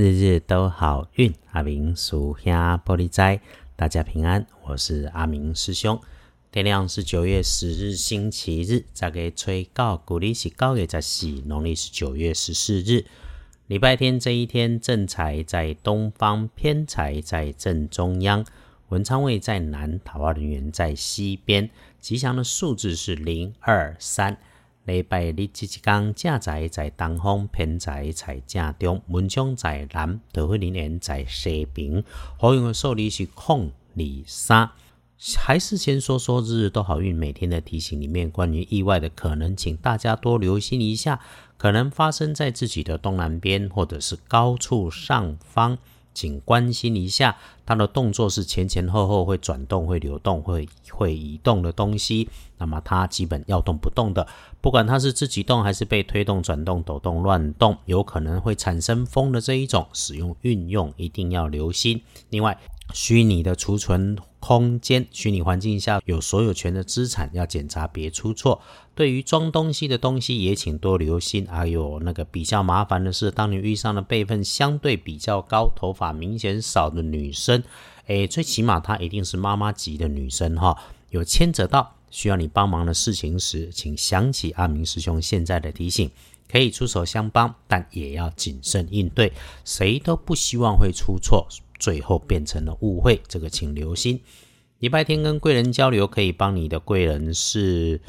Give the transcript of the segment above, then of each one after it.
日日都好运，阿明属下玻璃斋，大家平安。我是阿明师兄。天亮是九月十日，星期日。再给吹告，鼓励是高月在喜，农历是九月十四日，礼拜天这一天，正财在东方，偏财在正中央，文昌位在南，桃花人员在西边。吉祥的数字是零二三。礼拜日即一天，正财在东方，偏财在正中，文昌在南，桃花人缘在西边。好用的数字是空二三。还是先说说日日都好运每天的提醒里面，关于意外的可能，请大家多留心一下，可能发生在自己的东南边或者是高处上方。请关心一下，它的动作是前前后后会转动、会流动、会会移动的东西。那么它基本要动不动的，不管它是自己动还是被推动、转动、抖动、乱动，有可能会产生风的这一种，使用运用一定要留心。另外，虚拟的储存空间，虚拟环境下有所有权的资产要检查，别出错。对于装东西的东西也请多留心。还有那个比较麻烦的是，当你遇上了辈分相对比较高、头发明显少的女生，诶，最起码她一定是妈妈级的女生哈。有牵扯到需要你帮忙的事情时，请想起阿明师兄现在的提醒，可以出手相帮，但也要谨慎应对。谁都不希望会出错。最后变成了误会，这个请留心。礼拜天跟贵人交流，可以帮你的贵人是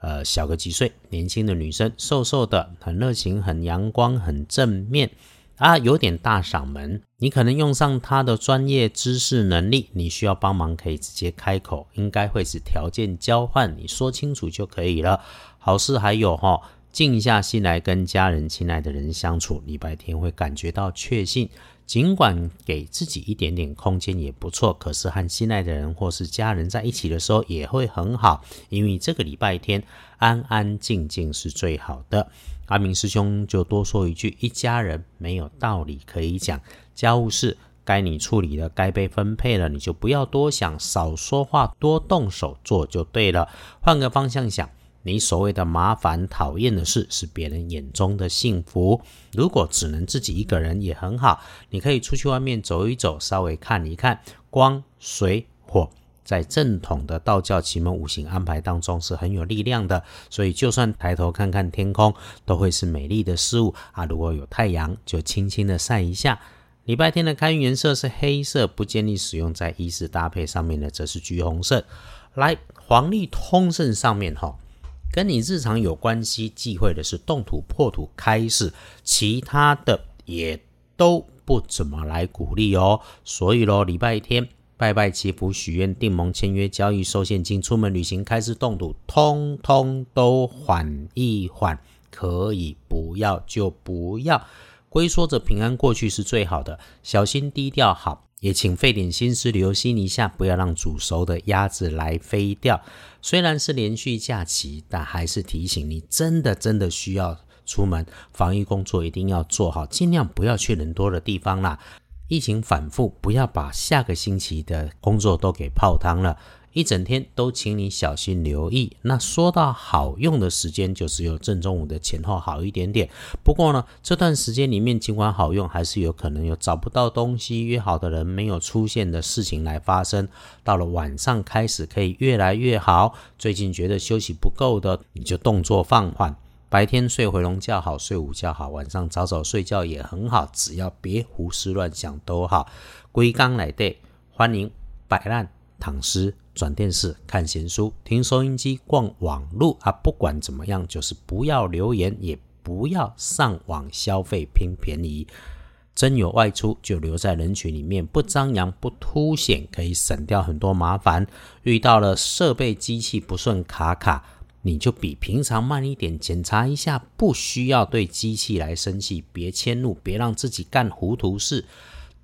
呃小个几岁，年轻的女生，瘦瘦的，很热情，很阳光，很正面啊，有点大嗓门。你可能用上她的专业知识能力，你需要帮忙可以直接开口，应该会是条件交换，你说清楚就可以了。好事还有哈，静下心来跟家人、亲爱的人相处，礼拜天会感觉到确信。尽管给自己一点点空间也不错，可是和心爱的人或是家人在一起的时候也会很好，因为这个礼拜天安安静静是最好的。阿明师兄就多说一句：一家人没有道理可以讲，家务事该你处理的，该被分配了，你就不要多想，少说话，多动手做就对了。换个方向想。你所谓的麻烦、讨厌的事，是别人眼中的幸福。如果只能自己一个人也很好，你可以出去外面走一走，稍微看一看。光、水、火，在正统的道教奇门五行安排当中是很有力量的。所以，就算抬头看看天空，都会是美丽的事物啊。如果有太阳，就轻轻的晒一下。礼拜天的开运颜色是黑色，不建议使用在衣饰搭配上面的，则是橘红色。来，黄历通胜上面哈。跟你日常有关系忌讳的是动土破土开市，其他的也都不怎么来鼓励哦。所以咯，礼拜天拜拜祈福许愿订盟签约交易收现金出门旅行开始动土，通通都缓一缓，可以不要就不要，龟缩着平安过去是最好的，小心低调好。也请费点心思留心一下，不要让煮熟的鸭子来飞掉。虽然是连续假期，但还是提醒你，真的真的需要出门，防疫工作一定要做好，尽量不要去人多的地方啦。疫情反复，不要把下个星期的工作都给泡汤了。一整天都请你小心留意。那说到好用的时间，就只有正中午的前后好一点点。不过呢，这段时间里面尽管好用，还是有可能有找不到东西、约好的人没有出现的事情来发生。到了晚上开始可以越来越好。最近觉得休息不够的，你就动作放缓。白天睡回笼觉好，睡午觉好，晚上早早睡觉也很好。只要别胡思乱想都好。归刚来对，欢迎摆烂。躺尸、转电视、看闲书、听收音机、逛网路啊，不管怎么样，就是不要留言，也不要上网消费拼便宜。真有外出，就留在人群里面，不张扬、不凸显，可以省掉很多麻烦。遇到了设备机器不顺卡卡，你就比平常慢一点，检查一下，不需要对机器来生气，别迁怒，别让自己干糊涂事。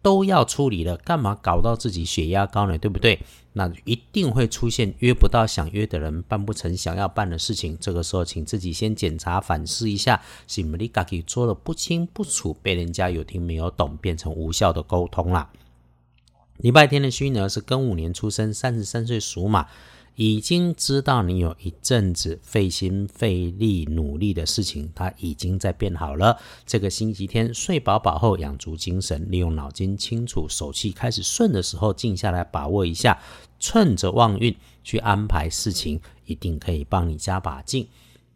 都要处理了，干嘛搞到自己血压高呢？对不对？那一定会出现约不到想约的人，办不成想要办的事情。这个时候，请自己先检查反思一下，是不是自己做的不清不楚，被人家有听没有懂，变成无效的沟通啦。礼拜天的虚呢是庚午年出生，三十三岁属马。已经知道你有一阵子费心费力努力的事情，它已经在变好了。这个星期天睡饱饱后，养足精神，利用脑筋清楚，手气开始顺的时候，静下来把握一下，趁着旺运去安排事情，一定可以帮你加把劲。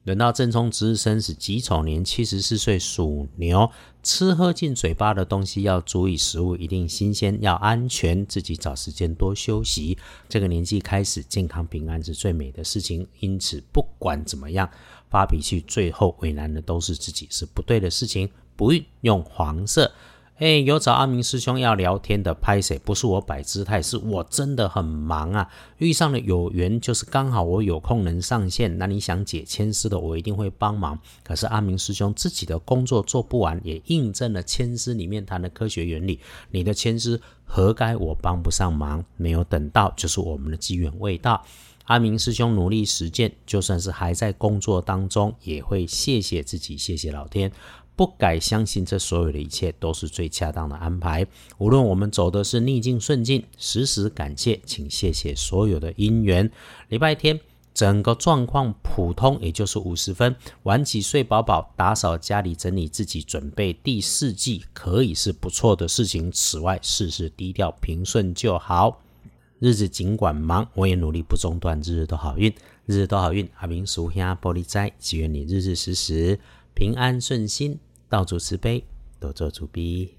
轮到正冲值日生是己丑年，七十四岁属牛，吃喝进嘴巴的东西要注意，食物一定新鲜，要安全，自己找时间多休息。这个年纪开始，健康平安是最美的事情。因此，不管怎么样，发脾气最后为难的都是自己，是不对的事情。不运用黄色。哎，有找阿明师兄要聊天的，拍谁？不是我摆姿态，是我真的很忙啊。遇上了有缘，就是刚好我有空能上线。那你想解签师的，我一定会帮忙。可是阿明师兄自己的工作做不完，也印证了签师里面谈的科学原理。你的签师何该我帮不上忙？没有等到，就是我们的机缘未到。阿明师兄努力实践，就算是还在工作当中，也会谢谢自己，谢谢老天。不改相信，这所有的一切都是最恰当的安排。无论我们走的是逆境顺境，时时感谢，请谢谢所有的因缘。礼拜天整个状况普通，也就是五十分。晚起睡饱饱，打扫家里，整理自己，准备第四季，可以是不错的事情。此外，事事低调平顺就好。日子尽管忙，我也努力不中断，日日都好运，日日都好运。阿明属下玻璃斋，祈愿你日日时时平安顺心。道主慈悲，多做主逼。